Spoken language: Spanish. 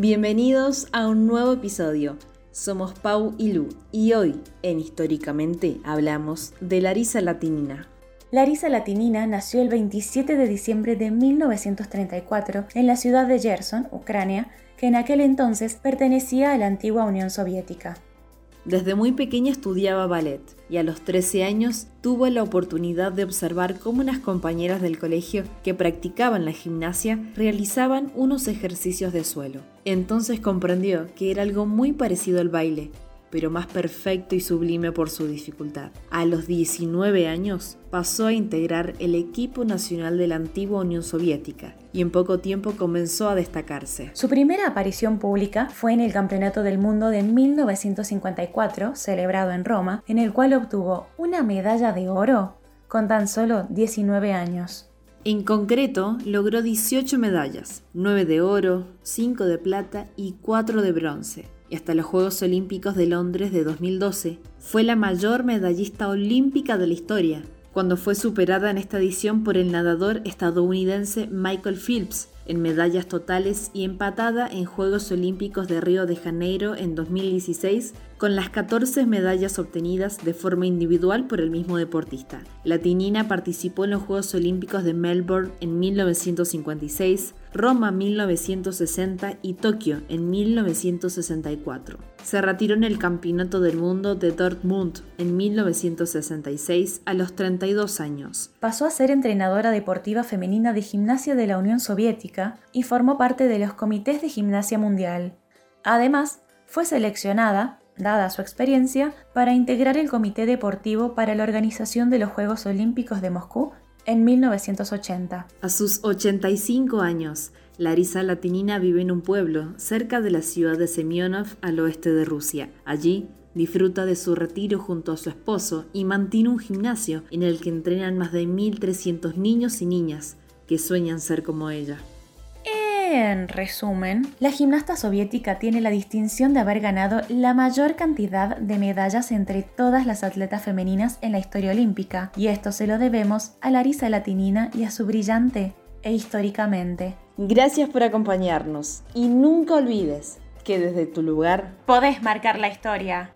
Bienvenidos a un nuevo episodio. Somos Pau y Lu y hoy, en Históricamente, hablamos de Larisa Latinina. Larisa Latinina nació el 27 de diciembre de 1934 en la ciudad de Gerson, Ucrania, que en aquel entonces pertenecía a la antigua Unión Soviética. Desde muy pequeña estudiaba ballet y a los 13 años tuvo la oportunidad de observar cómo unas compañeras del colegio que practicaban la gimnasia realizaban unos ejercicios de suelo. Entonces comprendió que era algo muy parecido al baile pero más perfecto y sublime por su dificultad. A los 19 años pasó a integrar el equipo nacional de la antigua Unión Soviética y en poco tiempo comenzó a destacarse. Su primera aparición pública fue en el Campeonato del Mundo de 1954, celebrado en Roma, en el cual obtuvo una medalla de oro con tan solo 19 años. En concreto, logró 18 medallas, 9 de oro, 5 de plata y 4 de bronce y hasta los Juegos Olímpicos de Londres de 2012. Fue la mayor medallista olímpica de la historia, cuando fue superada en esta edición por el nadador estadounidense Michael Phelps en medallas totales y empatada en Juegos Olímpicos de Río de Janeiro en 2016 con las 14 medallas obtenidas de forma individual por el mismo deportista. La tinina participó en los Juegos Olímpicos de Melbourne en 1956, Roma 1960 y Tokio en 1964. Se retiró en el Campeonato del Mundo de Dortmund en 1966 a los 32 años. Pasó a ser entrenadora deportiva femenina de gimnasia de la Unión Soviética y formó parte de los comités de gimnasia mundial. Además, fue seleccionada, dada su experiencia, para integrar el comité deportivo para la organización de los Juegos Olímpicos de Moscú en 1980. A sus 85 años, Larisa Latinina vive en un pueblo cerca de la ciudad de Semyonov al oeste de Rusia. Allí disfruta de su retiro junto a su esposo y mantiene un gimnasio en el que entrenan más de 1.300 niños y niñas que sueñan ser como ella. En resumen, la gimnasta soviética tiene la distinción de haber ganado la mayor cantidad de medallas entre todas las atletas femeninas en la historia olímpica, y esto se lo debemos a Larisa Latinina y a su brillante e históricamente. Gracias por acompañarnos y nunca olvides que desde tu lugar podés marcar la historia.